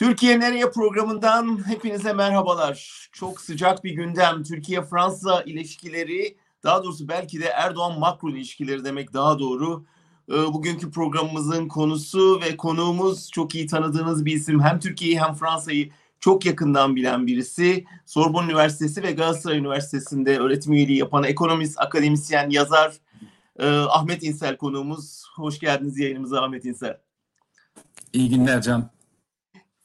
Türkiye Nereye programından hepinize merhabalar. Çok sıcak bir gündem. Türkiye-Fransa ilişkileri, daha doğrusu belki de Erdoğan-Macron ilişkileri demek daha doğru. Ee, bugünkü programımızın konusu ve konuğumuz çok iyi tanıdığınız bir isim. Hem Türkiye'yi hem Fransa'yı çok yakından bilen birisi. Sorbonne Üniversitesi ve Galatasaray Üniversitesi'nde öğretim üyeliği yapan ekonomist, akademisyen, yazar e, Ahmet İnsel konuğumuz. Hoş geldiniz yayınımıza Ahmet İnsel. İyi günler Can.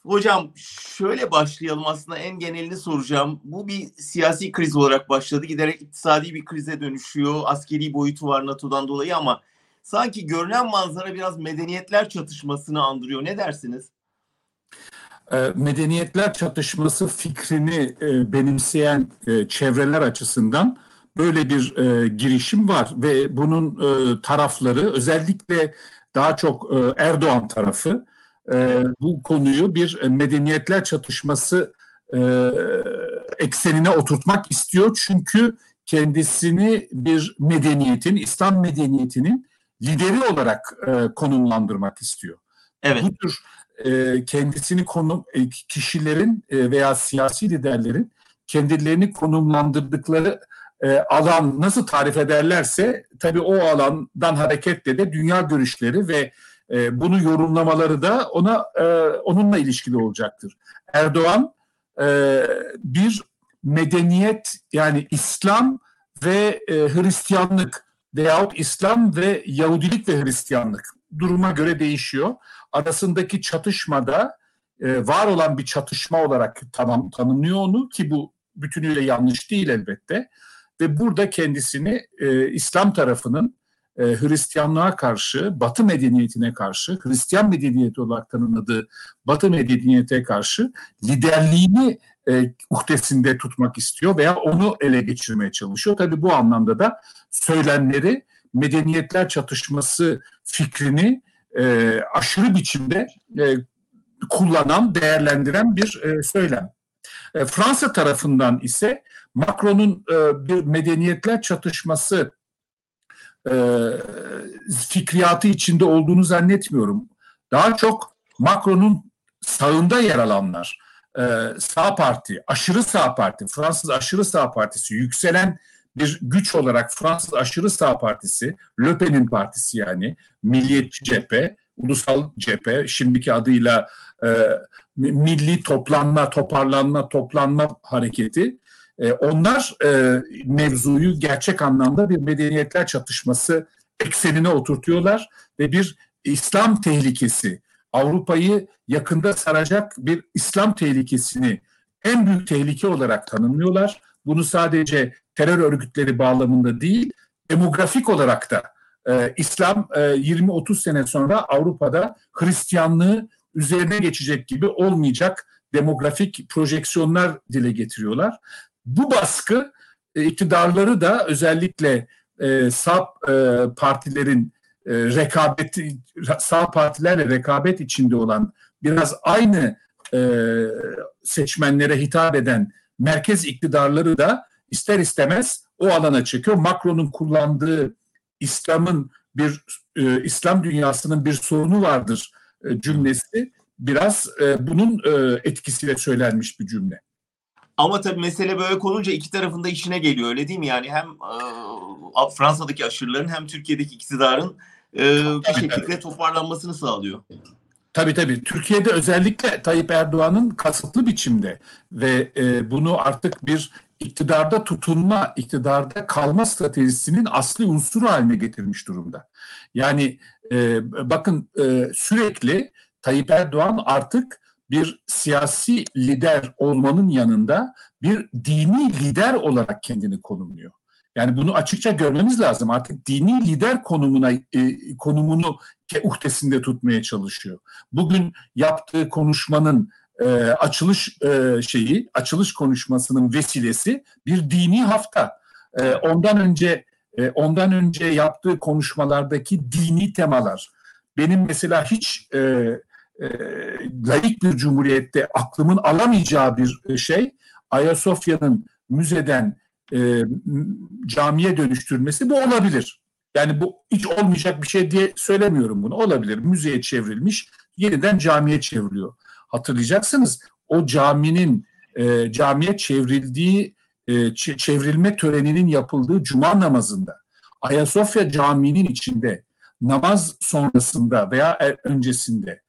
Hocam şöyle başlayalım aslında en genelini soracağım. Bu bir siyasi kriz olarak başladı. Giderek iktisadi bir krize dönüşüyor. Askeri boyutu var NATO'dan dolayı ama sanki görünen manzara biraz medeniyetler çatışmasını andırıyor. Ne dersiniz? Ee, medeniyetler çatışması fikrini e, benimseyen e, çevreler açısından böyle bir e, girişim var ve bunun tarafları özellikle daha çok Erdoğan tarafı e, bu konuyu bir medeniyetler çatışması e, eksenine oturtmak istiyor. Çünkü kendisini bir medeniyetin, İslam medeniyetinin lideri olarak e, konumlandırmak istiyor. Evet. Bu tür e, kendisini konum e, kişilerin e, veya siyasi liderlerin kendilerini konumlandırdıkları e, alan nasıl tarif ederlerse tabii o alandan hareketle de dünya görüşleri ve e, bunu yorumlamaları da ona e, onunla ilişkili olacaktır. Erdoğan e, bir medeniyet yani İslam ve e, Hristiyanlık veyahut İslam ve Yahudilik ve Hristiyanlık duruma göre değişiyor. Arasındaki çatışmada e, var olan bir çatışma olarak tamam tanımlıyor onu ki bu bütünüyle yanlış değil elbette ve burada kendisini e, İslam tarafının e, Hristiyanlığa karşı, Batı medeniyetine karşı, Hristiyan medeniyeti olarak tanımladığı Batı medeniyete karşı liderliğini e, uhdesinde tutmak istiyor veya onu ele geçirmeye çalışıyor. Tabii bu anlamda da söylemleri medeniyetler çatışması fikrini e, aşırı biçimde e, kullanan, değerlendiren bir e, söylem. E, Fransa tarafından ise Macron'un e, bir medeniyetler çatışması fikriyatı içinde olduğunu zannetmiyorum. Daha çok Macron'un sağında yer alanlar, e, sağ parti, aşırı sağ parti, Fransız aşırı sağ partisi, yükselen bir güç olarak Fransız aşırı sağ partisi, Le Pen'in partisi yani, Milliyetçi Cephe, Ulusal Cephe, şimdiki adıyla e, Milli Toplanma, Toparlanma, Toplanma Hareketi, e, onlar e, mevzuyu gerçek anlamda bir medeniyetler çatışması eksenine oturtuyorlar ve bir İslam tehlikesi, Avrupa'yı yakında saracak bir İslam tehlikesini en büyük tehlike olarak tanımlıyorlar. Bunu sadece terör örgütleri bağlamında değil, demografik olarak da e, İslam e, 20-30 sene sonra Avrupa'da Hristiyanlığı üzerine geçecek gibi olmayacak demografik projeksiyonlar dile getiriyorlar. Bu baskı e, iktidarları da özellikle e, sağ e, partilerin e, rekabeti sağ partilerle rekabet içinde olan biraz aynı e, seçmenlere hitap eden merkez iktidarları da ister istemez o alana çekiyor. Macron'un kullandığı İslam'ın bir e, İslam dünyasının bir sorunu vardır e, cümlesi biraz e, bunun e, etkisiyle söylenmiş bir cümle. Ama tabii mesele böyle konunca iki tarafında işine geliyor öyle değil mi? Yani hem e, Fransa'daki aşırıların hem Türkiye'deki iktidarın e, bir şekilde toparlanmasını sağlıyor. Tabii tabii. Türkiye'de özellikle Tayyip Erdoğan'ın kasıtlı biçimde ve e, bunu artık bir iktidarda tutunma, iktidarda kalma stratejisinin asli unsuru haline getirmiş durumda. Yani e, bakın e, sürekli Tayyip Erdoğan artık bir siyasi lider olmanın yanında bir dini lider olarak kendini konumluyor. Yani bunu açıkça görmemiz lazım. Artık dini lider konumuna e, konumunu uhdesinde tutmaya çalışıyor. Bugün yaptığı konuşmanın e, açılış e, şeyi, açılış konuşmasının vesilesi bir dini hafta. E, ondan önce e, ondan önce yaptığı konuşmalardaki dini temalar benim mesela hiç e, e, laik bir cumhuriyette aklımın alamayacağı bir e, şey Ayasofya'nın müzeden e, camiye dönüştürmesi bu olabilir. Yani bu hiç olmayacak bir şey diye söylemiyorum bunu. Olabilir. Müzeye çevrilmiş, yeniden camiye çevriliyor. hatırlayacaksınız o caminin e, camiye çevrildiği e, çevrilme töreninin yapıldığı cuma namazında Ayasofya Camii'nin içinde namaz sonrasında veya e, öncesinde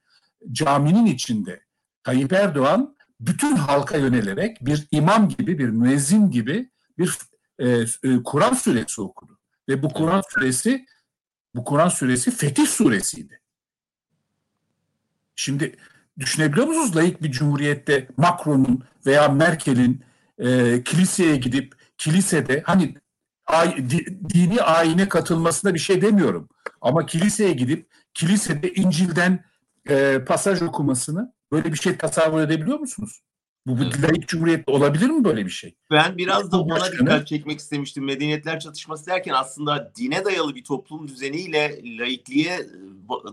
caminin içinde Tayyip Erdoğan bütün halka yönelerek bir imam gibi, bir müezzin gibi bir e, e, Kur'an suresi okudu. Ve bu Kur'an suresi bu Kur'an suresi Fetih suresiydi. Şimdi düşünebiliyor musunuz layık bir cumhuriyette Macron'un veya Merkel'in e, kiliseye gidip kilisede hani ay, di, dini ayine katılmasına bir şey demiyorum. Ama kiliseye gidip kilisede İncil'den e, pasaj okumasını böyle bir şey tasavvur edebiliyor musunuz? Bu bir layık cumhuriyette olabilir mi böyle bir şey? Ben biraz da ona dikkat çekmek istemiştim. Medeniyetler çatışması derken aslında dine dayalı bir toplum düzeniyle laikliğe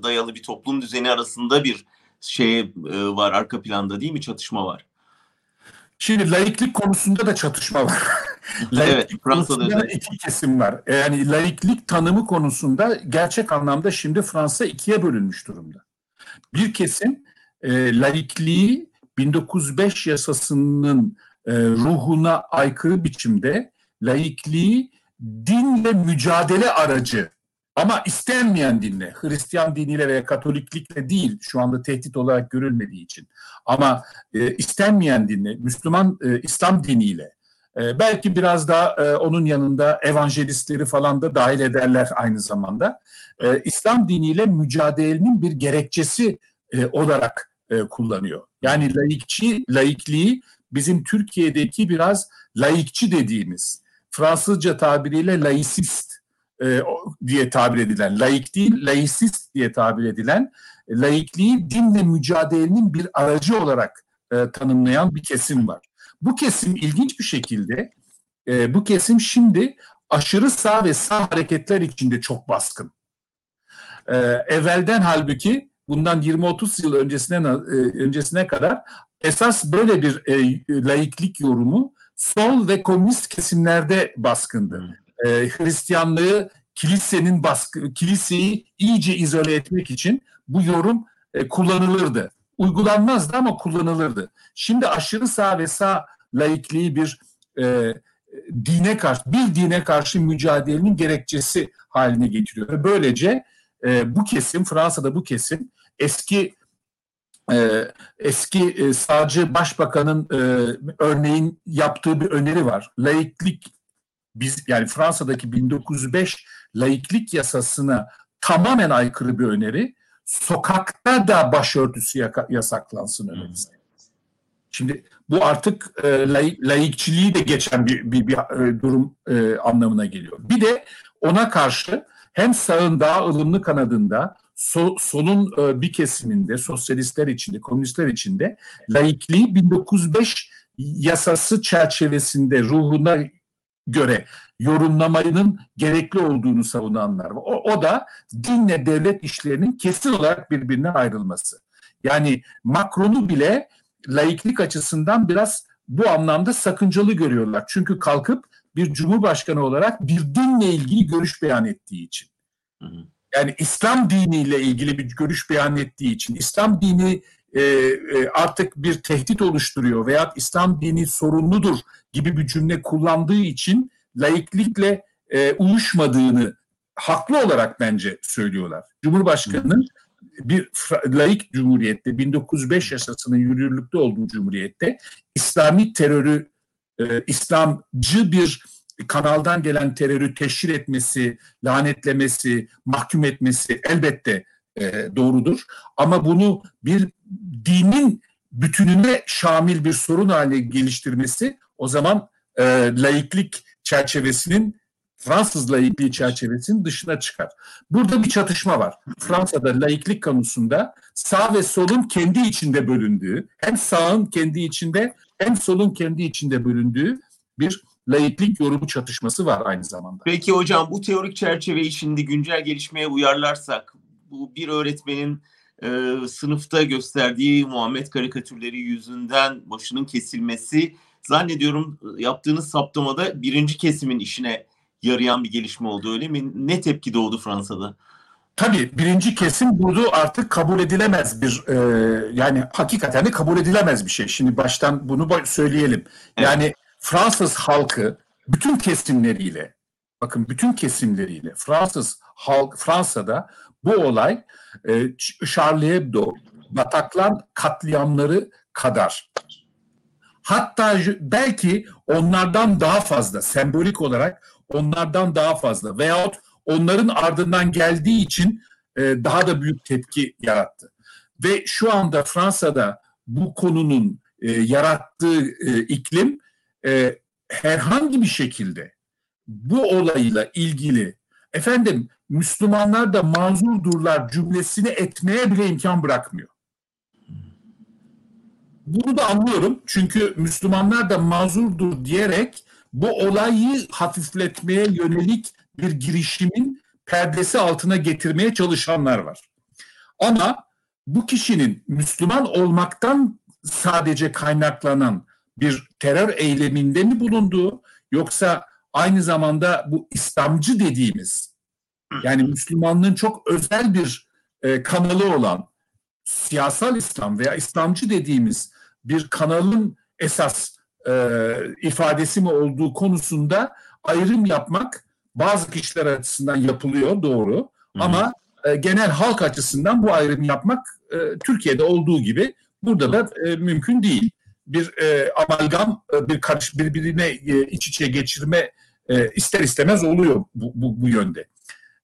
dayalı bir toplum düzeni arasında bir şey e, var arka planda değil mi? Çatışma var. Şimdi laiklik konusunda da çatışma var. evet, Fransa'da da iki kesim var. Yani laiklik tanımı konusunda gerçek anlamda şimdi Fransa ikiye bölünmüş durumda. Bir kesim e, laikliği 1905 yasasının e, ruhuna aykırı biçimde laikliği dinle mücadele aracı. Ama istenmeyen dinle, Hristiyan diniyle veya Katoliklikle değil şu anda tehdit olarak görülmediği için. Ama e, istenmeyen dinle, Müslüman e, İslam diniyle e, belki biraz daha e, onun yanında evangelistleri falan da dahil ederler aynı zamanda. E, İslam diniyle mücadelenin bir gerekçesi e, olarak e, kullanıyor. Yani laikçi, laikliği bizim Türkiye'deki biraz laikçi dediğimiz, Fransızca tabiriyle laicist e, diye tabir edilen, laik değil, laicist diye tabir edilen, laikliği dinle mücadelenin bir aracı olarak e, tanımlayan bir kesim var. Bu kesim ilginç bir şekilde, e, bu kesim şimdi aşırı sağ ve sağ hareketler içinde çok baskın. E, evvelden halbuki bundan 20-30 yıl öncesine e, öncesine kadar esas böyle bir e, laiklik yorumu sol ve komünist kesimlerde baskındı. E, Hristiyanlığı kilisenin baskı kiliseyi iyice izole etmek için bu yorum e, kullanılırdı. Uygulanmazdı ama kullanılırdı. Şimdi aşırı sağ ve sağ laikliği bir e, dine karşı bir dine karşı mücadelenin gerekçesi haline getiriyor. Böylece e, bu kesim Fransa'da bu kesim eski e, eski e, sağcı başbakanın e, örneğin yaptığı bir öneri var. Laiklik biz yani Fransa'daki 1905 laiklik yasasına tamamen aykırı bir öneri. Sokakta da başörtüsü yasaklansın önerisi. Şimdi bu artık e, laik, laikçiliği de geçen bir, bir, bir e, durum e, anlamına geliyor. Bir de ona karşı hem sağın daha ılımlı kanadında so, solun e, bir kesiminde, sosyalistler içinde, komünistler içinde laikliği 1905 yasası çerçevesinde ruhuna göre yorumlamanın gerekli olduğunu savunanlar var. O, o da dinle devlet işlerinin kesin olarak birbirinden ayrılması. Yani Macron'u bile laiklik açısından biraz bu anlamda sakıncalı görüyorlar. Çünkü kalkıp bir cumhurbaşkanı olarak bir dinle ilgili görüş beyan ettiği için. Hı hı yani İslam diniyle ilgili bir görüş beyan ettiği için İslam dini e, e, artık bir tehdit oluşturuyor veya İslam dini sorunludur gibi bir cümle kullandığı için laiklikle e, uyuşmadığını haklı olarak bence söylüyorlar. Cumhurbaşkanının bir laik cumhuriyette 1905 yasasının yürürlükte olduğu cumhuriyette İslami terörü e, İslamcı bir kanaldan gelen terörü teşhir etmesi, lanetlemesi, mahkum etmesi elbette e, doğrudur. Ama bunu bir dinin bütününe şamil bir sorun haline geliştirmesi o zaman e, laiklik çerçevesinin Fransız laikliği çerçevesinin dışına çıkar. Burada bir çatışma var. Fransa'da laiklik konusunda sağ ve solun kendi içinde bölündüğü, hem sağın kendi içinde hem solun kendi içinde bölündüğü bir laiklik yorumu çatışması var aynı zamanda. Peki hocam bu teorik çerçeveyi şimdi güncel gelişmeye uyarlarsak bu bir öğretmenin e, sınıfta gösterdiği Muhammed karikatürleri yüzünden başının kesilmesi zannediyorum yaptığınız saptamada birinci kesimin işine yarayan bir gelişme oldu öyle mi? Ne tepki doğdu Fransa'da? Tabii birinci kesim bunu artık kabul edilemez bir e, yani hakikaten de kabul edilemez bir şey. Şimdi baştan bunu söyleyelim. Yani Fransız halkı bütün kesimleriyle bakın bütün kesimleriyle Fransız halk Fransa'da bu olay e, Charlie Hebdo Bataklan katliamları kadar hatta belki onlardan daha fazla sembolik olarak onlardan daha fazla veyahut onların ardından geldiği için e, daha da büyük tepki yarattı. Ve şu anda Fransa'da bu konunun e, yarattığı e, iklim e, herhangi bir şekilde bu olayla ilgili efendim Müslümanlar da mazurdurlar cümlesini etmeye bile imkan bırakmıyor. Bunu da anlıyorum çünkü Müslümanlar da mazurdur diyerek bu olayı hafifletmeye yönelik bir girişimin perdesi altına getirmeye çalışanlar var. Ama bu kişinin Müslüman olmaktan sadece kaynaklanan bir terör eyleminde mi bulunduğu yoksa aynı zamanda bu İslamcı dediğimiz yani Müslümanlığın çok özel bir e, kanalı olan siyasal İslam veya İslamcı dediğimiz bir kanalın esas e, ifadesi mi olduğu konusunda ayrım yapmak bazı kişiler açısından yapılıyor doğru Hı-hı. ama e, genel halk açısından bu ayrım yapmak e, Türkiye'de olduğu gibi burada da e, mümkün değil. Bir e, amalgam, e, bir karış birbirine e, iç içe geçirme e, ister istemez oluyor bu, bu, bu yönde.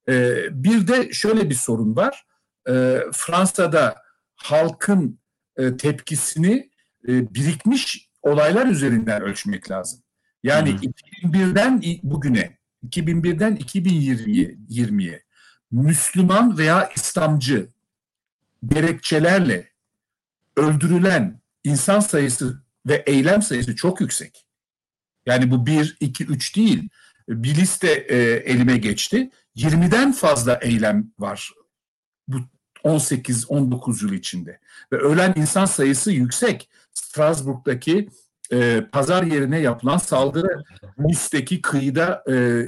E, bir de şöyle bir sorun var. E, Fransa'da halkın e, tepkisini e, birikmiş olaylar üzerinden ölçmek lazım. Yani hmm. 2001'den bugüne, 2001'den 2020'ye 20'ye Müslüman veya İslamcı gerekçelerle öldürülen insan sayısı ve eylem sayısı çok yüksek. Yani bu 1, 2, 3 değil. Bir liste e, elime geçti. 20'den fazla eylem var 18-19 yıl içinde. Ve ölen insan sayısı yüksek. Strasbourg'daki e, pazar yerine yapılan saldırı Nice'deki kıyıda e,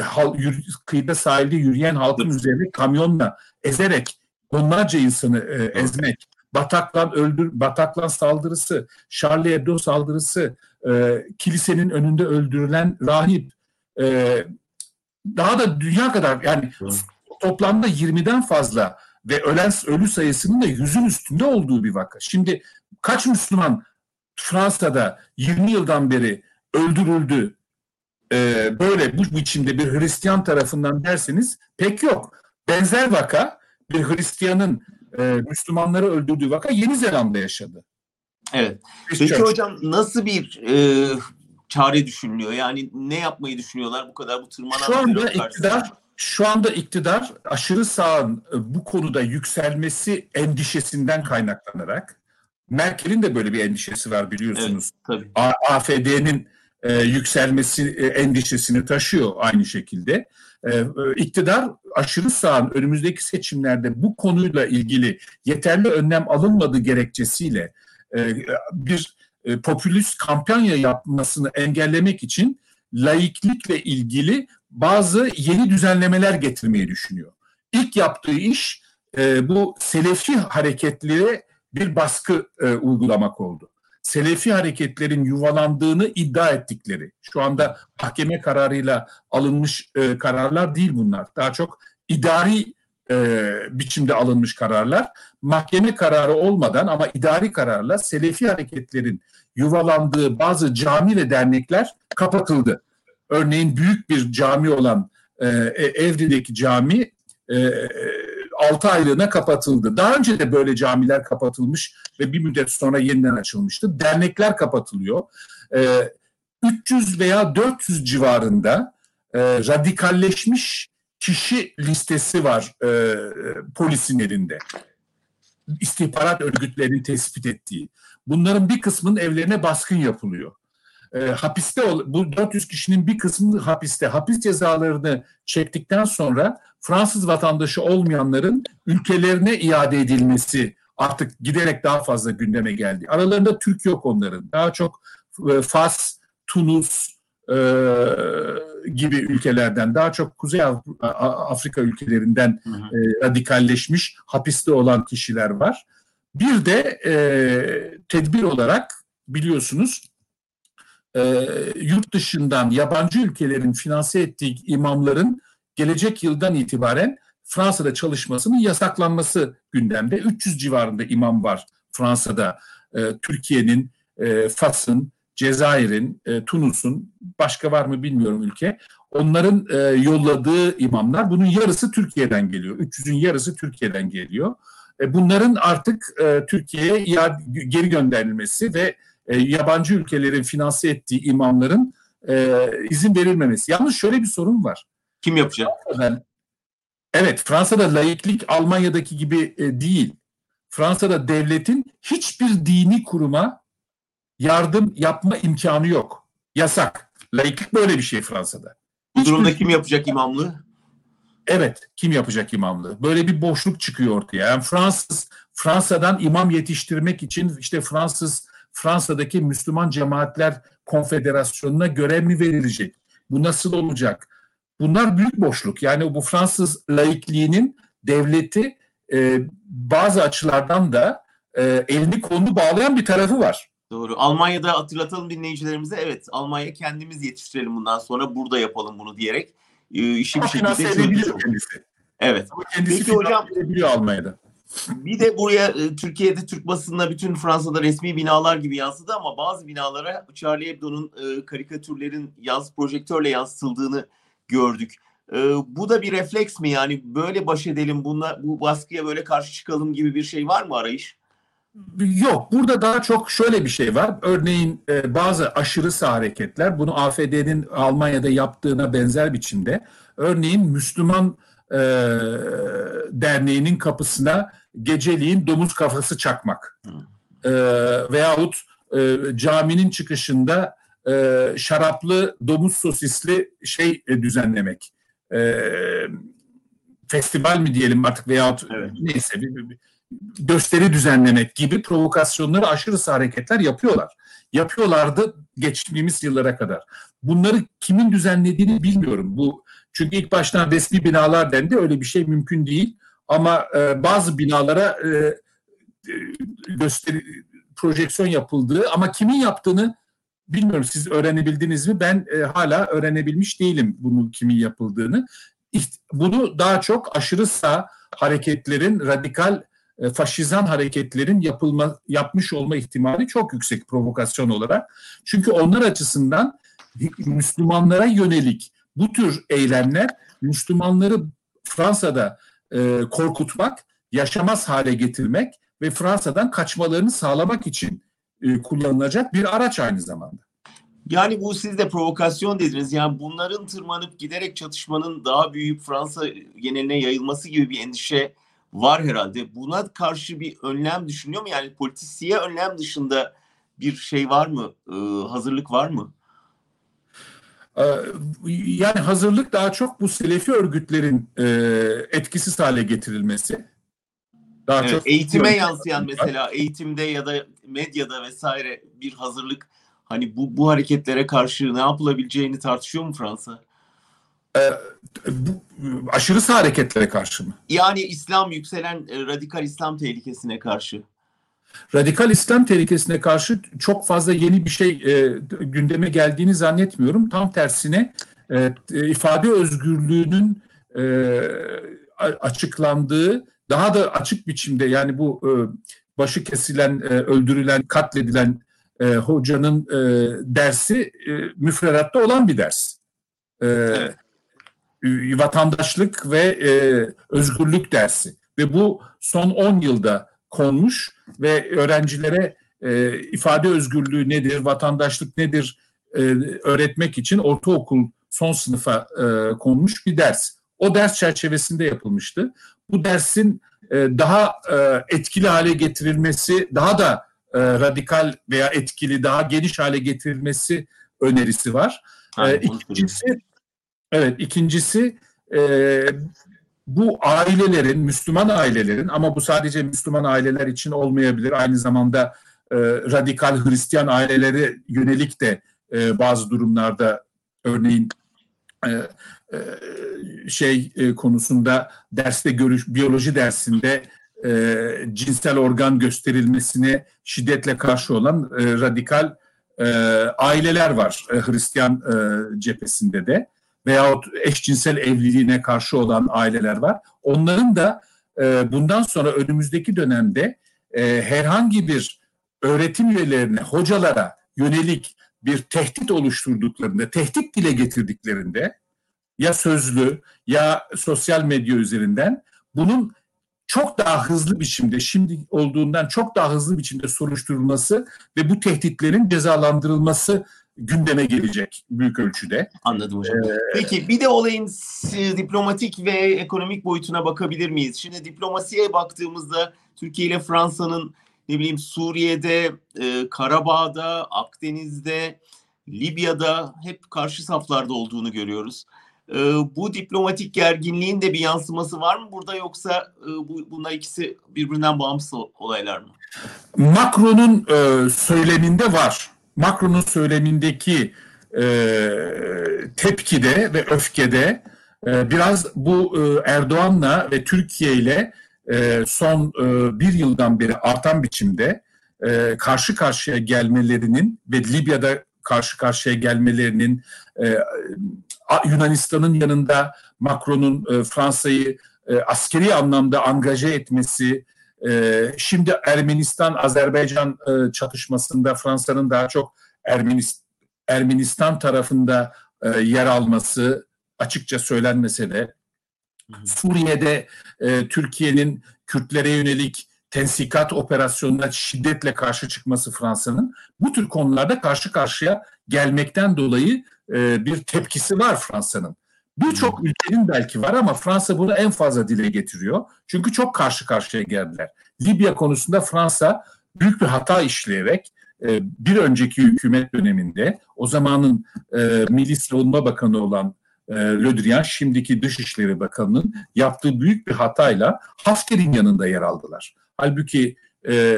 hal, yür, kıyıda sahilde yürüyen halkın üzerine kamyonla ezerek onlarca insanı e, ezmek, Bataklan öldür, Bataklan saldırısı, Charlie Hebdo saldırısı, e, kilisenin önünde öldürülen rahip, e, daha da dünya kadar yani toplamda 20'den fazla ve ölen ölü sayısının da yüzün üstünde olduğu bir vaka. Şimdi kaç Müslüman Fransa'da 20 yıldan beri öldürüldü e, böyle bu biçimde bir Hristiyan tarafından derseniz pek yok. Benzer vaka bir Hristiyanın e, Müslümanları öldürdüğü vaka Yeni Zelanda yaşadı. Evet. Peki hocam nasıl bir e, çare düşünülüyor? Yani ne yapmayı düşünüyorlar bu kadar bu tırmanan Şu anda iktidar şu anda iktidar aşırı sağın e, bu konuda yükselmesi endişesinden kaynaklanarak Merkel'in de böyle bir endişesi var biliyorsunuz. Evet, tabii. AFD'nin e, yükselmesi e, endişesini taşıyor aynı şekilde. E, e, iktidar aşırı sağın önümüzdeki seçimlerde bu konuyla ilgili yeterli önlem alınmadığı gerekçesiyle e, bir e, popülist kampanya yapmasını engellemek için laiklikle ilgili bazı yeni düzenlemeler getirmeyi düşünüyor. İlk yaptığı iş e, bu Selefi hareketlere bir baskı e, uygulamak oldu. Selefi hareketlerin yuvalandığını iddia ettikleri, şu anda mahkeme kararıyla alınmış e, kararlar değil bunlar. Daha çok idari e, biçimde alınmış kararlar. Mahkeme kararı olmadan ama idari kararla Selefi hareketlerin yuvalandığı bazı cami ve dernekler kapatıldı. Örneğin büyük bir cami olan e, Evri'deki cami e, 6 aylığına kapatıldı. Daha önce de böyle camiler kapatılmış ve bir müddet sonra yeniden açılmıştı. Dernekler kapatılıyor. E, 300 veya 400 civarında e, radikalleşmiş kişi listesi var e, polisin elinde. İstihbarat örgütlerinin tespit ettiği. Bunların bir kısmının evlerine baskın yapılıyor e, hapiste bu 400 kişinin bir kısmı hapiste. Hapis cezalarını çektikten sonra Fransız vatandaşı olmayanların ülkelerine iade edilmesi artık giderek daha fazla gündeme geldi. Aralarında Türk yok onların. Daha çok e, Fas, Tunus, e, gibi ülkelerden daha çok Kuzey Afrika ülkelerinden hı hı. E, radikalleşmiş hapiste olan kişiler var. Bir de e, tedbir olarak biliyorsunuz e, yurt dışından yabancı ülkelerin finanse ettiği imamların gelecek yıldan itibaren Fransa'da çalışmasının yasaklanması gündemde. 300 civarında imam var Fransa'da. E, Türkiye'nin, e, Fas'ın, Cezayir'in, e, Tunus'un, başka var mı bilmiyorum ülke. Onların e, yolladığı imamlar, bunun yarısı Türkiye'den geliyor. 300'ün yarısı Türkiye'den geliyor. E, bunların artık e, Türkiye'ye geri gönderilmesi ve e, yabancı ülkelerin finanse ettiği imamların e, izin verilmemesi. Yalnız şöyle bir sorun var. Kim yapacak? Fransa'da, evet, Fransa'da laiklik Almanya'daki gibi e, değil. Fransa'da devletin hiçbir dini kuruma yardım yapma imkanı yok. Yasak. Laiklik böyle bir şey Fransa'da. Bu durumda kim yapacak imamlığı? Evet, kim yapacak imamlığı? Böyle bir boşluk çıkıyor ortaya. Yani Fransız Fransa'dan imam yetiştirmek için işte Fransız Fransa'daki Müslüman Cemaatler Konfederasyonu'na görev mi verilecek? Bu nasıl olacak? Bunlar büyük boşluk. Yani bu Fransız laikliğinin devleti e, bazı açılardan da e, elini kolunu bağlayan bir tarafı var. Doğru. Almanya'da hatırlatalım dinleyicilerimize. Evet, Almanya kendimiz yetiştirelim bundan sonra burada yapalım bunu diyerek e, işi bir şekilde çözmüş kendisi. Evet. Ama kendisi Peki hocam Almanya'da. Bir de buraya e, Türkiye'de Türk basınına bütün Fransa'da resmi binalar gibi yansıdı ama bazı binalara Charlie Hebdo'nun e, karikatürlerin yaz projektörle yansıtıldığını gördük. E, bu da bir refleks mi yani böyle baş edelim bunla, bu baskıya böyle karşı çıkalım gibi bir şey var mı arayış? Yok burada daha çok şöyle bir şey var. Örneğin bazı aşırı sağ hareketler bunu AFD'nin Almanya'da yaptığına benzer biçimde. Örneğin Müslüman e, derneğinin kapısına geceliğin domuz kafası çakmak. E, veyahut e, caminin çıkışında e, şaraplı domuz sosisli şey e, düzenlemek. E, festival mi diyelim artık veyahut evet. neyse bir, bir, bir gösteri düzenlemek gibi provokasyonları aşırı hareketler yapıyorlar. Yapıyorlardı geçtiğimiz yıllara kadar. Bunları kimin düzenlediğini bilmiyorum. Bu çünkü ilk baştan resmi binalar dendi öyle bir şey mümkün değil. Ama e, bazı binalara e, e gösteri projeksiyon yapıldığı ama kimin yaptığını bilmiyorum siz öğrenebildiniz mi? Ben e, hala öğrenebilmiş değilim bunu kimin yapıldığını. Bunu daha çok aşırı sağ hareketlerin radikal e, faşizan hareketlerin yapılma yapmış olma ihtimali çok yüksek provokasyon olarak. Çünkü onlar açısından Müslümanlara yönelik bu tür eylemler Müslümanları Fransa'da e, korkutmak, yaşamaz hale getirmek ve Fransa'dan kaçmalarını sağlamak için e, kullanılacak bir araç aynı zamanda. Yani bu siz de provokasyon dediniz. Yani bunların tırmanıp giderek çatışmanın daha büyüyüp Fransa geneline yayılması gibi bir endişe var herhalde. Buna karşı bir önlem düşünüyor mu? Yani politisiye önlem dışında bir şey var mı? Ee, hazırlık var mı? Ee, yani hazırlık daha çok bu selefi örgütlerin e, etkisiz hale getirilmesi. Daha evet, çok eğitime yansıyan mesela eğitimde ya da medyada vesaire bir hazırlık hani bu bu hareketlere karşı ne yapılabileceğini tartışıyor mu Fransa? Ee, bu, aşırı sağ hareketlere karşı mı? Yani İslam yükselen e, radikal İslam tehlikesine karşı. Radikal İslam tehlikesine karşı çok fazla yeni bir şey e, gündeme geldiğini zannetmiyorum. Tam tersine e, ifade özgürlüğünün e, açıklandığı daha da açık biçimde yani bu e, başı kesilen, e, öldürülen, katledilen e, hocanın e, dersi e, müfredatta olan bir ders. E, evet vatandaşlık ve e, özgürlük dersi ve bu son 10 yılda konmuş ve öğrencilere e, ifade özgürlüğü nedir, vatandaşlık nedir e, öğretmek için ortaokul son sınıfa e, konmuş bir ders. O ders çerçevesinde yapılmıştı. Bu dersin e, daha e, etkili hale getirilmesi, daha da e, radikal veya etkili, daha geniş hale getirilmesi önerisi var. Ha, e, ikincisi Evet, ikincisi e, bu ailelerin, Müslüman ailelerin ama bu sadece Müslüman aileler için olmayabilir. Aynı zamanda e, radikal Hristiyan aileleri yönelik de e, bazı durumlarda Örneğin e, e, şey e, konusunda derste görüş biyoloji dersinde e, cinsel organ gösterilmesine şiddetle karşı olan e, radikal e, aileler var e, Hristiyan e, cephesinde de veyahut eşcinsel evliliğine karşı olan aileler var. Onların da e, bundan sonra önümüzdeki dönemde e, herhangi bir öğretim üyelerine, hocalara yönelik bir tehdit oluşturduklarında, tehdit dile getirdiklerinde ya sözlü ya sosyal medya üzerinden bunun çok daha hızlı biçimde şimdi olduğundan çok daha hızlı biçimde soruşturulması ve bu tehditlerin cezalandırılması gündeme gelecek büyük ölçüde. Anladım hocam. Ee, Peki bir de olayın diplomatik ve ekonomik boyutuna bakabilir miyiz? Şimdi diplomasiye baktığımızda Türkiye ile Fransa'nın ne bileyim Suriye'de, e, Karabağ'da, Akdeniz'de, Libya'da hep karşı saflarda olduğunu görüyoruz. E, bu diplomatik gerginliğin de bir yansıması var mı burada yoksa e, bu, bunlar ikisi birbirinden bağımsız olaylar mı? Macron'un e, söyleminde var. Macron'un söylemindeki e, tepkide ve öfkede e, biraz bu e, Erdoğan'la ve Türkiye ile e, son e, bir yıldan beri artan biçimde e, karşı karşıya gelmelerinin ve Libya'da karşı karşıya gelmelerinin e, Yunanistan'ın yanında Macron'un e, Fransa'yı e, askeri anlamda angaje etmesi, şimdi Ermenistan-Azerbaycan e, çatışmasında Fransa'nın daha çok Ermenist, Ermenistan tarafında e, yer alması açıkça söylenmese de Suriye'de e, Türkiye'nin Kürtlere yönelik tensikat operasyonuna şiddetle karşı çıkması Fransa'nın bu tür konularda karşı karşıya gelmekten dolayı bir tepkisi var Fransa'nın. Birçok ülkenin belki var ama Fransa bunu en fazla dile getiriyor. Çünkü çok karşı karşıya geldiler. Libya konusunda Fransa büyük bir hata işleyerek e, bir önceki hükümet döneminde o zamanın e, Milli Savunma Bakanı olan e, Le Drian, şimdiki Dışişleri Bakanı'nın yaptığı büyük bir hatayla Hafter'in yanında yer aldılar. Halbuki e,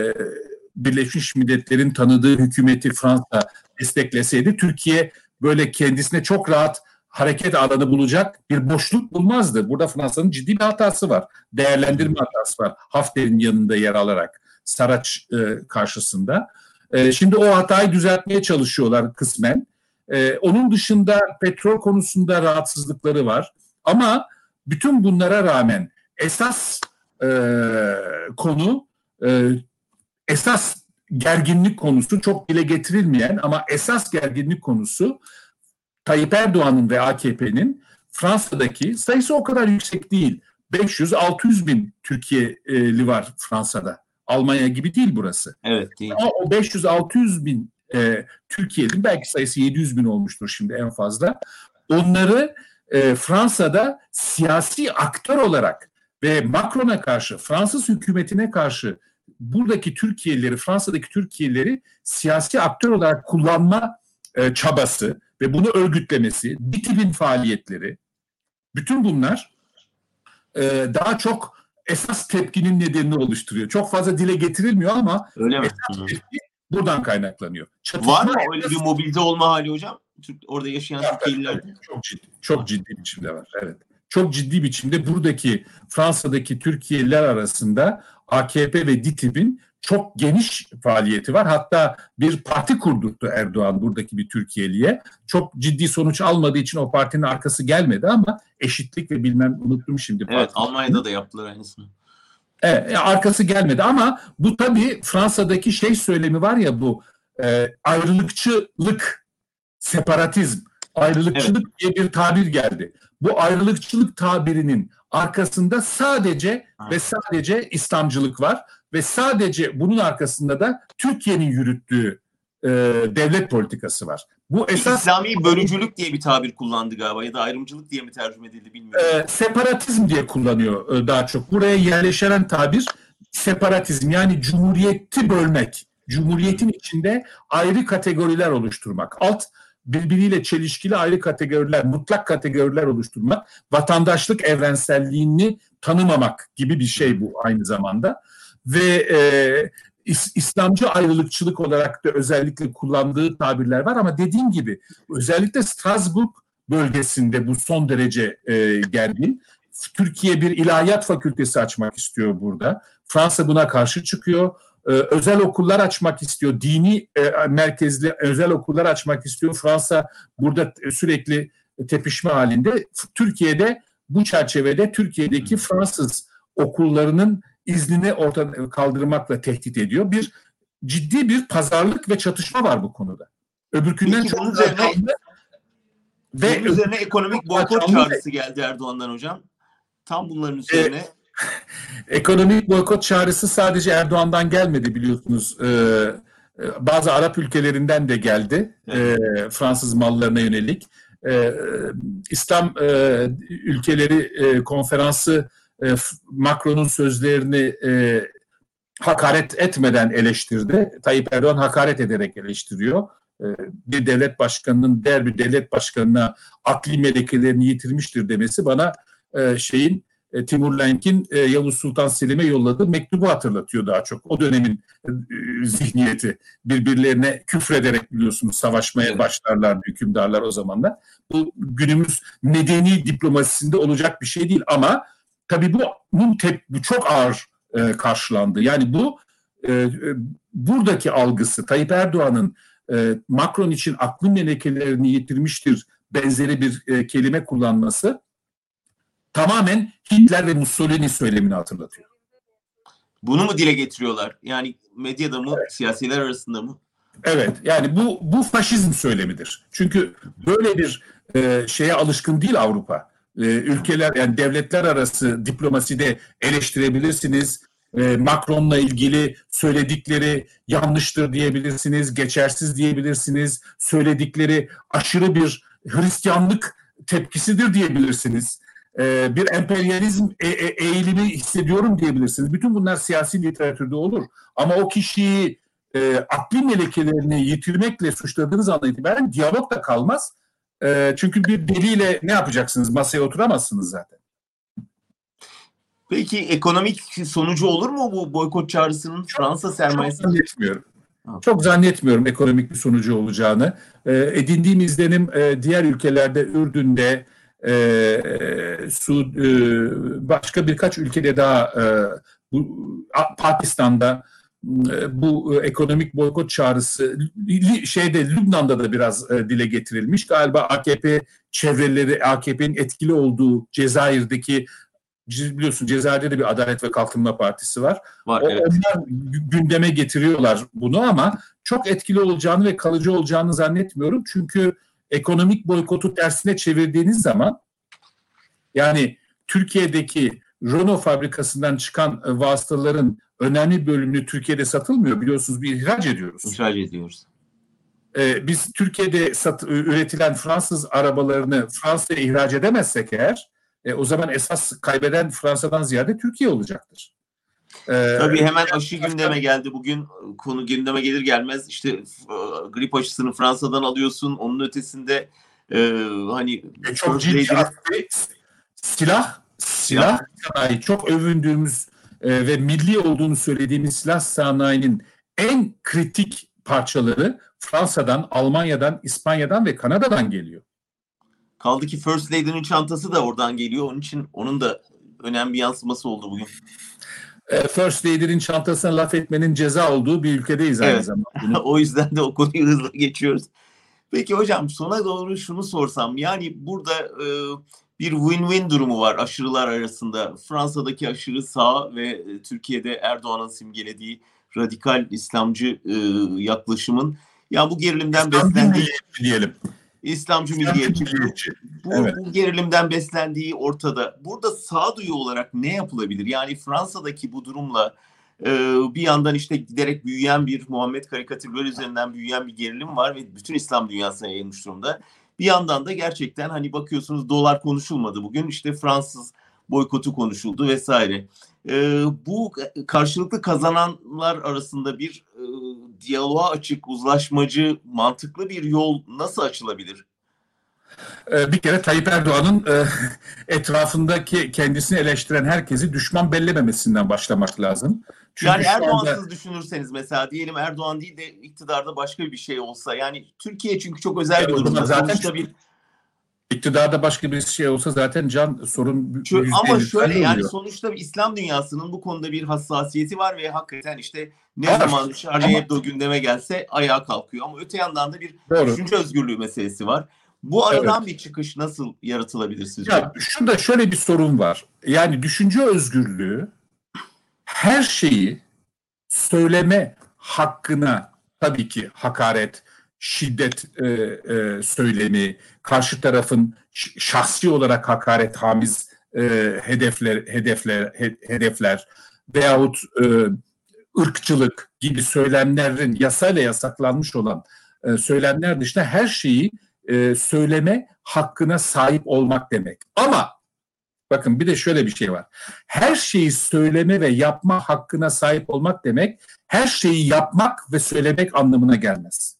Birleşmiş Milletler'in tanıdığı hükümeti Fransa destekleseydi Türkiye böyle kendisine çok rahat hareket alanı bulacak bir boşluk bulmazdı. Burada Fransa'nın ciddi bir hatası var. Değerlendirme hatası var. Hafter'in yanında yer alarak Saraç e, karşısında. E, şimdi o hatayı düzeltmeye çalışıyorlar kısmen. E, onun dışında petrol konusunda rahatsızlıkları var. Ama bütün bunlara rağmen esas e, konu e, esas gerginlik konusu çok dile getirilmeyen ama esas gerginlik konusu Tayyip Erdoğan'ın ve AKP'nin Fransa'daki sayısı o kadar yüksek değil. 500-600 bin Türkiye'li var Fransa'da. Almanya gibi değil burası. Evet değil. Ama o 500-600 bin e, Türkiye'nin belki sayısı 700 bin olmuştur şimdi en fazla. Onları e, Fransa'da siyasi aktör olarak ve Macron'a karşı, Fransız hükümetine karşı buradaki Türkiye'lileri, Fransa'daki Türkiye'lileri siyasi aktör olarak kullanma e, çabası ve bunu örgütlemesi, DİTİB'in faaliyetleri, bütün bunlar e, daha çok esas tepkinin nedenini oluşturuyor. Çok fazla dile getirilmiyor ama Öyle mi? esas tepki buradan kaynaklanıyor. Çatışma Var mı öyle bir mobilize olma hali hocam? Orada yaşayan ya, Türkiye'lilerde. Çok ciddi, çok ciddi biçimde var. Evet. Çok ciddi biçimde buradaki Fransa'daki Türkiye'liler arasında AKP ve DİTİB'in çok geniş faaliyeti var. Hatta bir parti kurdurttu Erdoğan buradaki bir Türkiye'liye. Çok ciddi sonuç almadığı için o partinin arkası gelmedi ama eşitlik ve bilmem unuttum şimdi. Evet Almanya'da da yaptılar aynısını. Evet, e, arkası gelmedi ama bu tabii Fransa'daki şey söylemi var ya bu e, ayrılıkçılık, separatizm, ayrılıkçılık evet. diye bir tabir geldi. Bu ayrılıkçılık tabirinin arkasında sadece ha. ve sadece İslamcılık var ve sadece bunun arkasında da Türkiye'nin yürüttüğü e, devlet politikası var. Bu esas İslami bölücülük diye bir tabir kullandı galiba ya da ayrımcılık diye mi tercüme edildi bilmiyorum. E, separatizm diye kullanıyor e, daha çok. Buraya yerleşen tabir separatizm yani cumhuriyeti bölmek. Cumhuriyetin içinde ayrı kategoriler oluşturmak. Alt birbiriyle çelişkili ayrı kategoriler, mutlak kategoriler oluşturmak, vatandaşlık evrenselliğini tanımamak gibi bir şey bu aynı zamanda. Ve e, İs, İslamcı ayrılıkçılık olarak da özellikle kullandığı tabirler var ama dediğim gibi özellikle Strasbourg bölgesinde bu son derece e, gergin. Türkiye bir ilahiyat fakültesi açmak istiyor burada. Fransa buna karşı çıkıyor. Ee, özel okullar açmak istiyor. Dini e, merkezli özel okullar açmak istiyor. Fransa burada sürekli tepişme halinde. Türkiye'de bu çerçevede Türkiye'deki Fransız okullarının iznini ortadan kaldırmakla tehdit ediyor. Bir ciddi bir pazarlık ve çatışma var bu konuda. Öbürkünden çok üzerine, ve bunun üzerine ekonomik boykot çağrısı geldi Erdoğan'dan hocam. Tam bunların üzerine. Ekonomik boykot çağrısı sadece Erdoğan'dan gelmedi biliyorsunuz. Ee, e, bazı Arap ülkelerinden de geldi. Evet. Ee, Fransız mallarına yönelik. Ee, İslam e, ülkeleri e, konferansı e, Macron'un sözlerini e, hakaret etmeden eleştirdi. Tayyip Erdoğan hakaret ederek eleştiriyor. Ee, bir devlet başkanının diğer bir devlet başkanına akli melekelerini yitirmiştir demesi bana e, şeyin e, Timur Lenk'in e, Yavuz Sultan Selim'e yolladığı mektubu hatırlatıyor daha çok. O dönemin e, zihniyeti birbirlerine küfrederek biliyorsunuz savaşmaya başlarlar hükümdarlar o zamanlar. Bu günümüz medeni diplomasisinde olacak bir şey değil ama tabii bu, bunun tep- bu çok ağır e, karşılandı. Yani bu e, e, buradaki algısı Tayyip Erdoğan'ın e, Macron için aklı melekelerini yitirmiştir benzeri bir e, kelime kullanması tamamen Hitler ve Mussolini söylemini hatırlatıyor. Bunu mu dile getiriyorlar? Yani medyada mı, siyasiler arasında mı? Evet yani bu bu faşizm söylemidir. Çünkü böyle bir e, şeye alışkın değil Avrupa. E, ülkeler yani devletler arası diplomaside eleştirebilirsiniz. E, Macron'la ilgili söyledikleri yanlıştır diyebilirsiniz, geçersiz diyebilirsiniz. Söyledikleri aşırı bir Hristiyanlık tepkisidir diyebilirsiniz. E, bir emperyalizm e- e- eğilimi hissediyorum diyebilirsiniz. Bütün bunlar siyasi literatürde olur. Ama o kişiyi e, akli melekelerini yitirmekle suçladığınız andan itibaren diyalog da kalmaz. E, çünkü bir deliyle ne yapacaksınız? Masaya oturamazsınız zaten. Peki ekonomik sonucu olur mu bu boykot çağrısının Fransa Çok sermayesi? zannetmiyorum. Ha. Çok zannetmiyorum ekonomik bir sonucu olacağını. E, edindiğim izlenim e, diğer ülkelerde, Ürdün'de, e, Su, e, başka birkaç ülkede daha, e, bu, Pakistan'da bu e, ekonomik boykot çağrısı şeyde Lübnan'da da biraz e, dile getirilmiş. Galiba AKP çevreleri, AKP'nin etkili olduğu Cezayir'deki biliyorsun Cezayir'de de bir Adalet ve Kalkınma Partisi var. Var O- evet. Onlar gü- gündeme getiriyorlar bunu ama çok etkili olacağını ve kalıcı olacağını zannetmiyorum. Çünkü ekonomik boykotu tersine çevirdiğiniz zaman yani Türkiye'deki Renault fabrikasından çıkan e, vasıtaların önemli bölümünü Türkiye'de satılmıyor. Biliyorsunuz bir ihraç ediyoruz. İhraç ediyoruz. Ee, biz Türkiye'de sat, üretilen Fransız arabalarını Fransa'ya ihraç edemezsek eğer e, o zaman esas kaybeden Fransa'dan ziyade Türkiye olacaktır. Ee, Tabii hemen aşı gündeme geldi bugün. Konu gündeme gelir gelmez işte e, grip aşısını Fransa'dan alıyorsun. Onun ötesinde e, hani E, çok ciddi silah silah sanayi çok övündüğümüz e, ve milli olduğunu söylediğimiz silah sanayinin en kritik parçaları Fransa'dan, Almanya'dan, İspanya'dan ve Kanada'dan geliyor. kaldı ki First Lady'nin çantası da oradan geliyor. Onun için onun da önemli bir yansıması oldu bugün. E, First Lady'nin çantasına laf etmenin ceza olduğu bir ülkedeyiz aynı Evet. zamanda. O yüzden de o konuyu hızlı geçiyoruz. Peki hocam sona doğru şunu sorsam. Yani burada e, bir win-win durumu var aşırılar arasında. Fransa'daki aşırı sağ ve e, Türkiye'de Erdoğan'ın simgelediği radikal İslamcı e, yaklaşımın ya bu gerilimden İslamcı beslendiği diyelim. İslamcı milliyetçi. bu, Evet. bu gerilimden beslendiği ortada. Burada sağduyu olarak ne yapılabilir? Yani Fransa'daki bu durumla e, bir yandan işte giderek büyüyen bir Muhammed karikatürleri üzerinden büyüyen bir gerilim var ve bütün İslam dünyasına yayılmış durumda. Bir yandan da gerçekten hani bakıyorsunuz dolar konuşulmadı bugün işte Fransız boykotu konuşuldu vesaire. E, bu karşılıklı kazananlar arasında bir e, diyaloğa açık, uzlaşmacı, mantıklı bir yol nasıl açılabilir? Ee, bir kere Tayyip Erdoğan'ın e, etrafındaki kendisini eleştiren herkesi düşman bellememesinden başlamak lazım. Çünkü yani Erdoğan'sız anda... düşünürseniz mesela diyelim Erdoğan değil de iktidarda başka bir şey olsa yani Türkiye çünkü çok özel bir durumda. Zaten Sonuçta bir iktidarda başka bir şey olsa zaten can sorun Şu, ama şöyle yani sonuçta İslam dünyasının bu konuda bir hassasiyeti var ve hakikaten işte ne var. zaman Charlie Hebdo gündeme gelse ayağa kalkıyor ama öte yandan da bir Doğru. düşünce özgürlüğü meselesi var. Bu aradan evet. bir çıkış nasıl yaratılabilir sizce? Ya şurada şöyle bir sorun var. Yani düşünce özgürlüğü her şeyi söyleme hakkına tabii ki hakaret, şiddet e, e, söylemi, karşı tarafın şahsi olarak hakaret hamiz e, hedefler hedefler he, hedefler veyahut e, ırkçılık gibi söylemlerin yasayla yasaklanmış olan e, söylemler dışında her şeyi e, söyleme hakkına sahip olmak demek. Ama bakın bir de şöyle bir şey var. Her şeyi söyleme ve yapma hakkına sahip olmak demek her şeyi yapmak ve söylemek anlamına gelmez.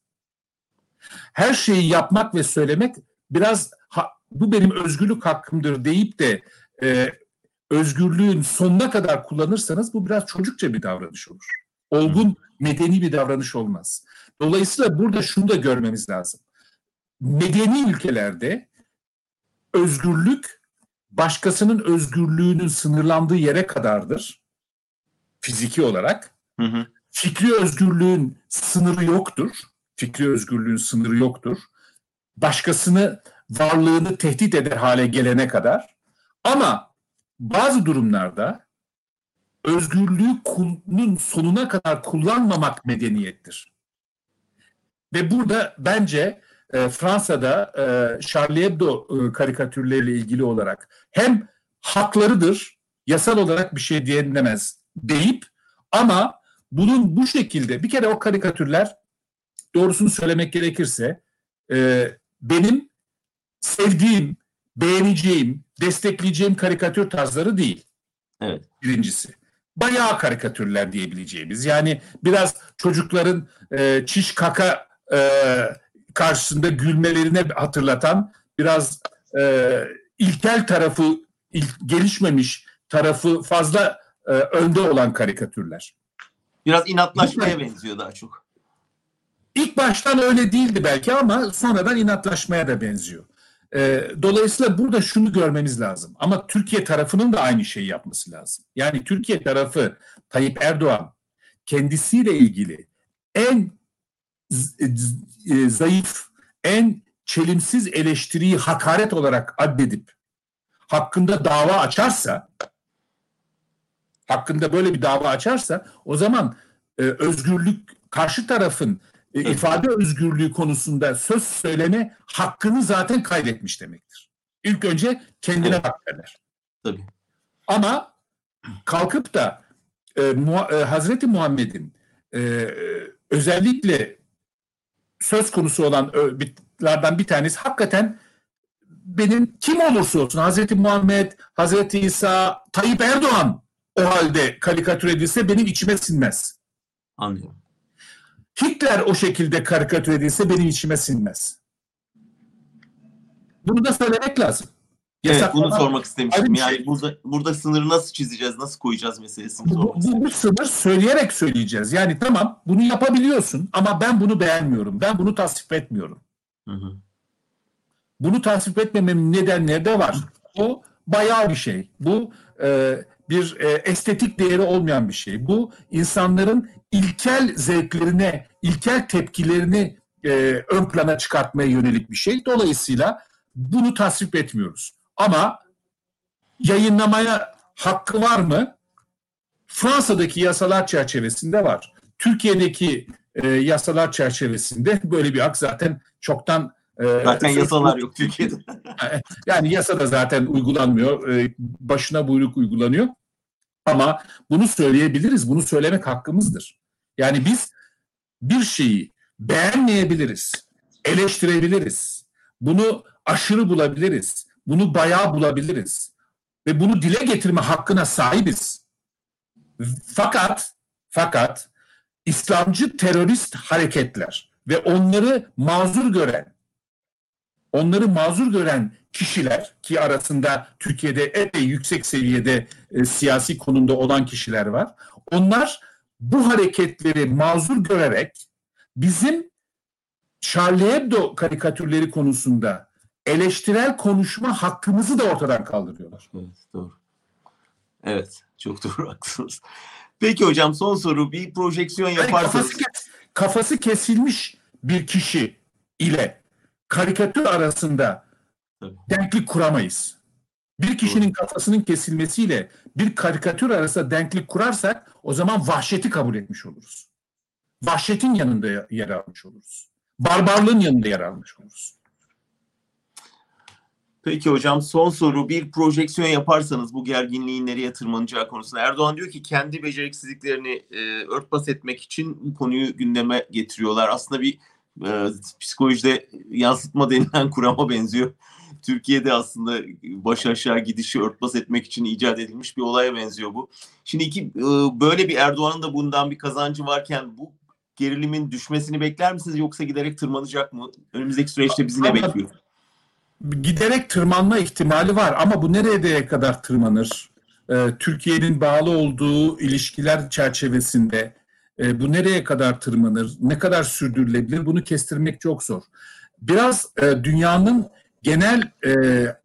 Her şeyi yapmak ve söylemek biraz ha, bu benim özgürlük hakkımdır deyip de e, özgürlüğün sonuna kadar kullanırsanız bu biraz çocukça bir davranış olur. Olgun, medeni bir davranış olmaz. Dolayısıyla burada şunu da görmemiz lazım medeni ülkelerde özgürlük başkasının özgürlüğünün sınırlandığı yere kadardır. Fiziki olarak. Hı hı. Fikri özgürlüğün sınırı yoktur. Fikri özgürlüğün sınırı yoktur. Başkasını varlığını tehdit eder hale gelene kadar. Ama bazı durumlarda özgürlüğü kulun sonuna kadar kullanmamak medeniyettir. Ve burada bence e, Fransa'da e, Charlie Hebdo e, karikatürleriyle ilgili olarak hem haklarıdır, yasal olarak bir şey diyenilemez deyip ama bunun bu şekilde bir kere o karikatürler doğrusunu söylemek gerekirse e, benim sevdiğim, beğeneceğim, destekleyeceğim karikatür tarzları değil. Evet. Birincisi. Bayağı karikatürler diyebileceğimiz. Yani biraz çocukların e, çiş kaka e, karşısında gülmelerine hatırlatan biraz e, ilkel tarafı il, gelişmemiş tarafı fazla e, önde olan karikatürler. Biraz inatlaşmaya benziyor daha çok. İlk baştan öyle değildi belki ama sonradan inatlaşmaya da benziyor. E, dolayısıyla burada şunu görmemiz lazım. Ama Türkiye tarafının da aynı şeyi yapması lazım. Yani Türkiye tarafı Tayyip Erdoğan kendisiyle ilgili en zayıf, en çelimsiz eleştiriyi hakaret olarak addedip hakkında dava açarsa hakkında böyle bir dava açarsa o zaman e, özgürlük karşı tarafın e, ifade özgürlüğü konusunda söz söyleme hakkını zaten kaybetmiş demektir. İlk önce kendine evet. hak verir. Tabii. Ama kalkıp da e, Mu- e, Hazreti Muhammed'in e, özellikle söz konusu olan bitlerden bir tanesi hakikaten benim kim olursa olsun Hazreti Muhammed, Hazreti İsa, Tayyip Erdoğan o halde karikatür edilse benim içime sinmez. Anlıyorum. Hitler o şekilde karikatür edilse benim içime sinmez. Bunu da söylemek lazım. Evet, bunu sormak istemiştim. Yani şey. burada, burada sınırı nasıl çizeceğiz, nasıl koyacağız meselesini bu, bu, bu sınır söyleyerek söyleyeceğiz. Yani tamam bunu yapabiliyorsun ama ben bunu beğenmiyorum. Ben bunu tasvip etmiyorum. Hı hı. Bunu tasvip etmememin nedenleri de var. Bu bayağı bir şey. Bu e, bir e, estetik değeri olmayan bir şey. Bu insanların ilkel zevklerine, ilkel tepkilerini e, ön plana çıkartmaya yönelik bir şey. Dolayısıyla bunu tasvip etmiyoruz. Ama yayınlamaya hakkı var mı? Fransa'daki yasalar çerçevesinde var. Türkiye'deki e, yasalar çerçevesinde böyle bir hak zaten çoktan e, zaten yasalar yok Türkiye'de. yani yasa da zaten uygulanmıyor. E, başına buyruk uygulanıyor. Ama bunu söyleyebiliriz. Bunu söylemek hakkımızdır. Yani biz bir şeyi beğenmeyebiliriz. Eleştirebiliriz. Bunu aşırı bulabiliriz. Bunu bayağı bulabiliriz. Ve bunu dile getirme hakkına sahibiz. Fakat fakat İslamcı terörist hareketler ve onları mazur gören onları mazur gören kişiler ki arasında Türkiye'de epey yüksek seviyede e, siyasi konumda olan kişiler var. Onlar bu hareketleri mazur görerek bizim Charlie Hebdo karikatürleri konusunda eleştirel konuşma hakkımızı da ortadan kaldırıyorlar. Evet, doğru. Evet, çok doğru haklısınız. Peki hocam son soru bir projeksiyon Yani yaparsanız. kafası, kes- kafası kesilmiş bir kişi ile karikatür arasında Tabii. denklik kuramayız. Bir kişinin kafasının kesilmesiyle bir karikatür arasında denklik kurarsak o zaman vahşeti kabul etmiş oluruz. Vahşetin yanında yer almış oluruz. Barbarlığın yanında yer almış oluruz. Peki hocam son soru bir projeksiyon yaparsanız bu gerginliğin nereye tırmanacağı konusunda Erdoğan diyor ki kendi beceriksizliklerini e, örtbas etmek için bu konuyu gündeme getiriyorlar. Aslında bir e, psikolojide yansıtma denilen kurama benziyor. Türkiye'de aslında baş aşağı gidişi örtbas etmek için icat edilmiş bir olaya benziyor bu. Şimdi iki e, böyle bir Erdoğan'ın da bundan bir kazancı varken bu gerilimin düşmesini bekler misiniz yoksa giderek tırmanacak mı? Önümüzdeki süreçte bizi ne bekliyor? Giderek tırmanma ihtimali var ama bu nereye kadar tırmanır? Ee, Türkiye'nin bağlı olduğu ilişkiler çerçevesinde e, bu nereye kadar tırmanır? Ne kadar sürdürülebilir? Bunu kestirmek çok zor. Biraz e, dünyanın genel e,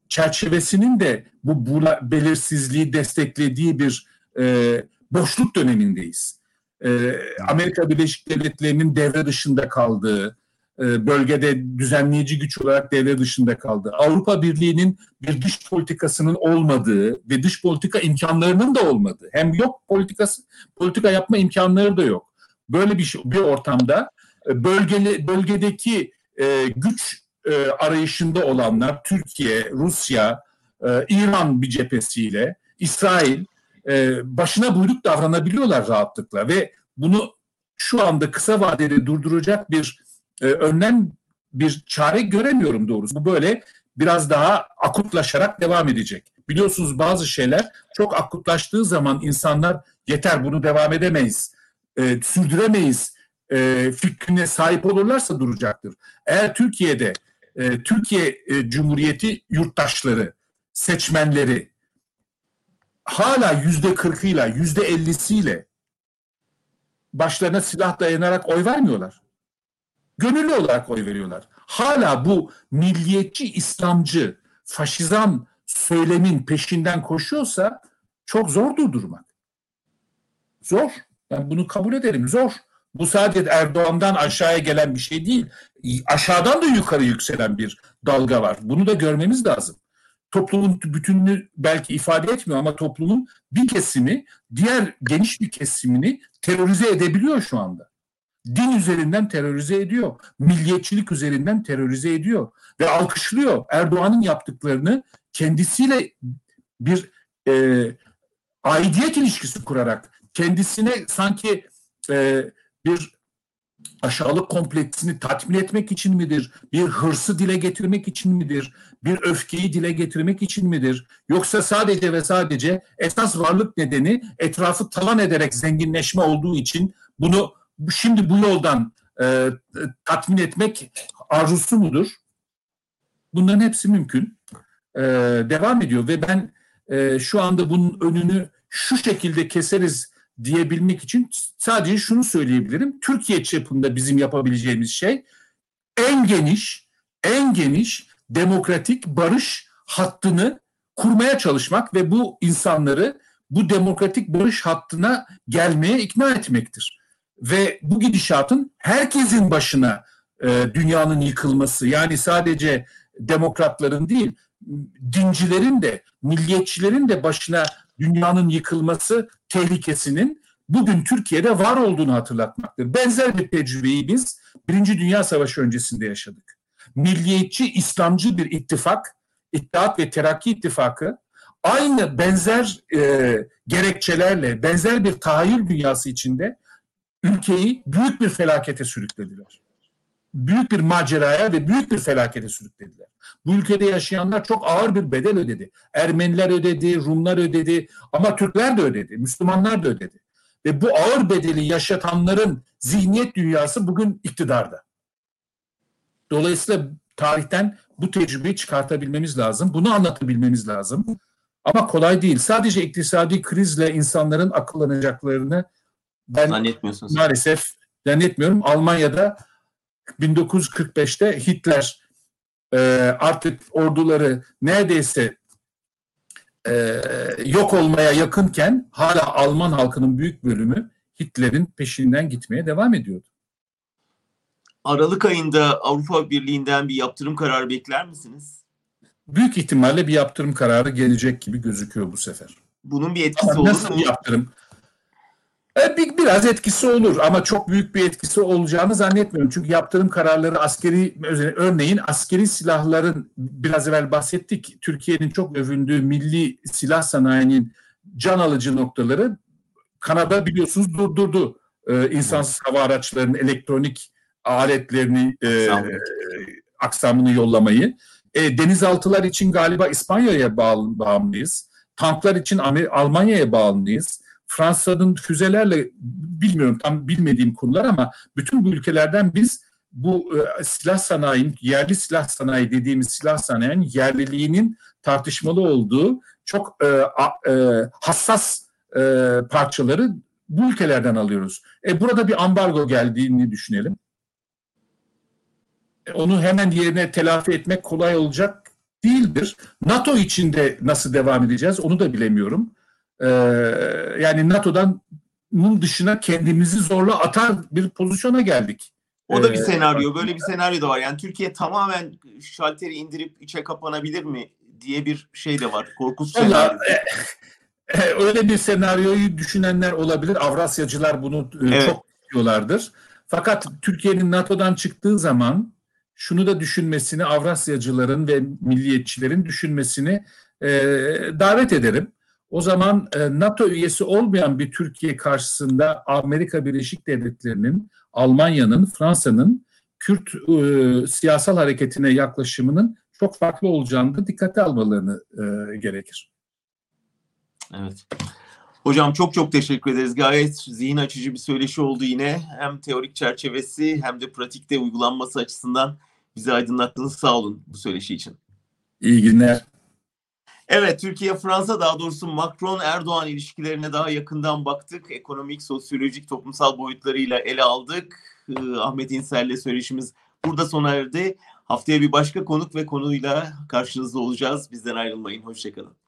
çerçevesinin de bu bula- belirsizliği desteklediği bir e, boşluk dönemindeyiz. E, Amerika Birleşik Devletleri'nin devre dışında kaldığı, bölgede düzenleyici güç olarak devre dışında kaldı. Avrupa Birliği'nin bir dış politikasının olmadığı ve dış politika imkanlarının da olmadığı. Hem yok politikası, politika yapma imkanları da yok. Böyle bir şey, bir ortamda e, bölgeli bölgedeki e, güç e, arayışında olanlar Türkiye, Rusya, e, İran bir cephesiyle İsrail e, başına buyruk davranabiliyorlar rahatlıkla ve bunu şu anda kısa vadede durduracak bir e, önlem bir çare göremiyorum doğrusu. Bu böyle biraz daha akutlaşarak devam edecek. Biliyorsunuz bazı şeyler çok akutlaştığı zaman insanlar yeter bunu devam edemeyiz, e, sürdüremeyiz e, fikrine sahip olurlarsa duracaktır. Eğer Türkiye'de e, Türkiye e, Cumhuriyeti yurttaşları, seçmenleri hala yüzde kırkıyla, yüzde ellisiyle başlarına silah dayanarak oy vermiyorlar gönüllü olarak oy veriyorlar. Hala bu milliyetçi, İslamcı, faşizan söylemin peşinden koşuyorsa çok zor durdurmak. Zor. Ben bunu kabul ederim. Zor. Bu sadece Erdoğan'dan aşağıya gelen bir şey değil. Aşağıdan da yukarı yükselen bir dalga var. Bunu da görmemiz lazım. Toplumun bütününü belki ifade etmiyor ama toplumun bir kesimi diğer geniş bir kesimini terörize edebiliyor şu anda din üzerinden terörize ediyor. Milliyetçilik üzerinden terörize ediyor. Ve alkışlıyor Erdoğan'ın yaptıklarını kendisiyle bir e, aidiyet ilişkisi kurarak kendisine sanki e, bir aşağılık kompleksini tatmin etmek için midir? Bir hırsı dile getirmek için midir? Bir öfkeyi dile getirmek için midir? Yoksa sadece ve sadece esas varlık nedeni etrafı talan ederek zenginleşme olduğu için bunu şimdi bu yoldan e, tatmin etmek arzusu mudur? Bunların hepsi mümkün. E, devam ediyor ve ben e, şu anda bunun önünü şu şekilde keseriz diyebilmek için sadece şunu söyleyebilirim. Türkiye çapında bizim yapabileceğimiz şey en geniş, en geniş demokratik barış hattını kurmaya çalışmak ve bu insanları bu demokratik barış hattına gelmeye ikna etmektir ve bu gidişatın herkesin başına e, dünyanın yıkılması yani sadece demokratların değil dincilerin de milliyetçilerin de başına dünyanın yıkılması tehlikesinin bugün Türkiye'de var olduğunu hatırlatmaktır. Benzer bir tecrübeyi biz Birinci Dünya Savaşı öncesinde yaşadık. Milliyetçi, İslamcı bir ittifak, İttihat ve Terakki İttifakı aynı benzer e, gerekçelerle, benzer bir tahayyül dünyası içinde ülkeyi büyük bir felakete sürüklediler. Büyük bir maceraya ve büyük bir felakete sürüklediler. Bu ülkede yaşayanlar çok ağır bir bedel ödedi. Ermeniler ödedi, Rumlar ödedi ama Türkler de ödedi, Müslümanlar da ödedi. Ve bu ağır bedeli yaşatanların zihniyet dünyası bugün iktidarda. Dolayısıyla tarihten bu tecrübeyi çıkartabilmemiz lazım. Bunu anlatabilmemiz lazım. Ama kolay değil. Sadece iktisadi krizle insanların akıllanacaklarını ben Zannetmiyorsunuz. maalesef zannetmiyorum. Almanya'da 1945'te Hitler e, artık orduları neredeyse e, yok olmaya yakınken hala Alman halkının büyük bölümü Hitler'in peşinden gitmeye devam ediyordu. Aralık ayında Avrupa Birliği'nden bir yaptırım kararı bekler misiniz? Büyük ihtimalle bir yaptırım kararı gelecek gibi gözüküyor bu sefer. Bunun bir etkisi Ama olur nasıl mu? bir yaptırım? E, bir, biraz etkisi olur ama çok büyük bir etkisi olacağını zannetmiyorum. Çünkü yaptırım kararları askeri örneğin askeri silahların biraz evvel bahsettik. Türkiye'nin çok övündüğü milli silah sanayinin can alıcı noktaları Kanada biliyorsunuz durdurdu. E, insansız hava araçlarının elektronik aletlerini e, Aksamını. yollamayı. E, denizaltılar için galiba İspanya'ya bağımlıyız. Tanklar için Almanya'ya bağımlıyız. Fransa'nın füzelerle bilmiyorum tam bilmediğim konular ama bütün bu ülkelerden biz bu e, silah sanayinin yerli silah sanayi dediğimiz silah sanayinin yerliliğinin tartışmalı olduğu çok e, a- e, hassas e, parçaları bu ülkelerden alıyoruz. E, burada bir ambargo geldiğini düşünelim. E, onu hemen yerine telafi etmek kolay olacak değildir. NATO içinde nasıl devam edeceğiz onu da bilemiyorum. Ee, yani NATO'dan bunun dışına kendimizi zorla atar bir pozisyona geldik. O da bir Ee, senaryo. Böyle bir senaryo da var. Yani Türkiye tamamen şalteri indirip içe kapanabilir mi diye bir şey de var. Korkunç senaryo. E, e, öyle bir senaryoyu düşünenler olabilir. Avrasyacılar bunu e, Evet. çok istiyorlardır. Fakat Türkiye'nin NATO'dan çıktığı zaman şunu da düşünmesini Avrasyacıların ve milliyetçilerin düşünmesini e, davet ederim. O zaman e, NATO üyesi olmayan bir Türkiye karşısında Amerika Birleşik Devletleri'nin, Almanya'nın, Fransa'nın Kürt e, siyasal hareketine yaklaşımının çok farklı olacağını da dikkate almalarını e, gerekir. Evet. Hocam çok çok teşekkür ederiz. Gayet zihin açıcı bir söyleşi oldu yine. Hem teorik çerçevesi hem de pratikte uygulanması açısından bizi aydınlattınız. Sağ olun bu söyleşi için. İyi günler. Evet, Türkiye-Fransa daha doğrusu Macron-Erdoğan ilişkilerine daha yakından baktık. Ekonomik, sosyolojik, toplumsal boyutlarıyla ele aldık. Ee, Ahmet İnsel'le söyleşimiz burada sona erdi. Haftaya bir başka konuk ve konuyla karşınızda olacağız. Bizden ayrılmayın. Hoşçakalın.